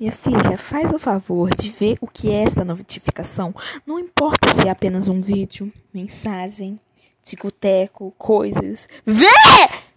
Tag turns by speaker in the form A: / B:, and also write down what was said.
A: Minha filha, faz o favor de ver o que é essa notificação. Não importa se é apenas um vídeo, mensagem, ticoteco, coisas. Vê!